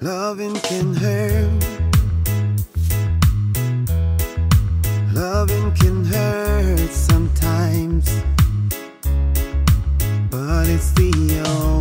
Loving can hurt. Loving can hurt sometimes, but it's the only.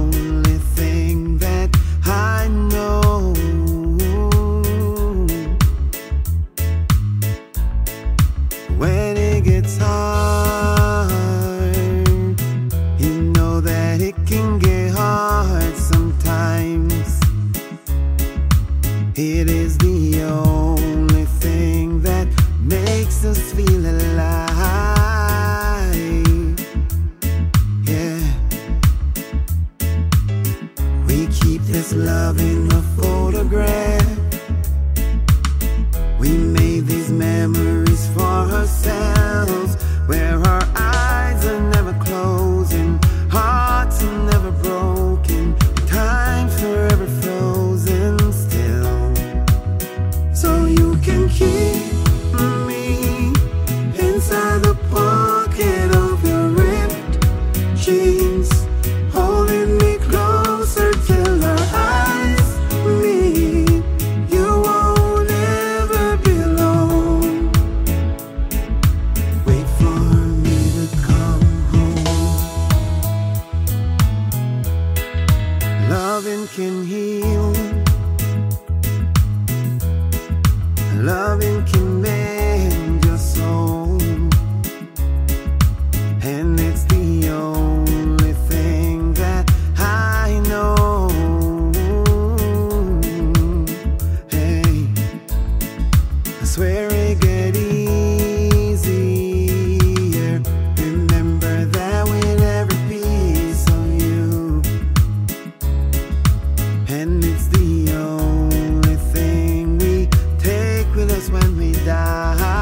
when we die.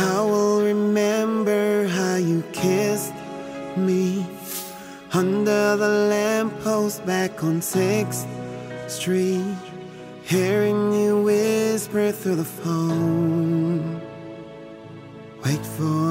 I will remember how you kissed me under the lamppost back on 6th Street, hearing you whisper through the phone. Wait for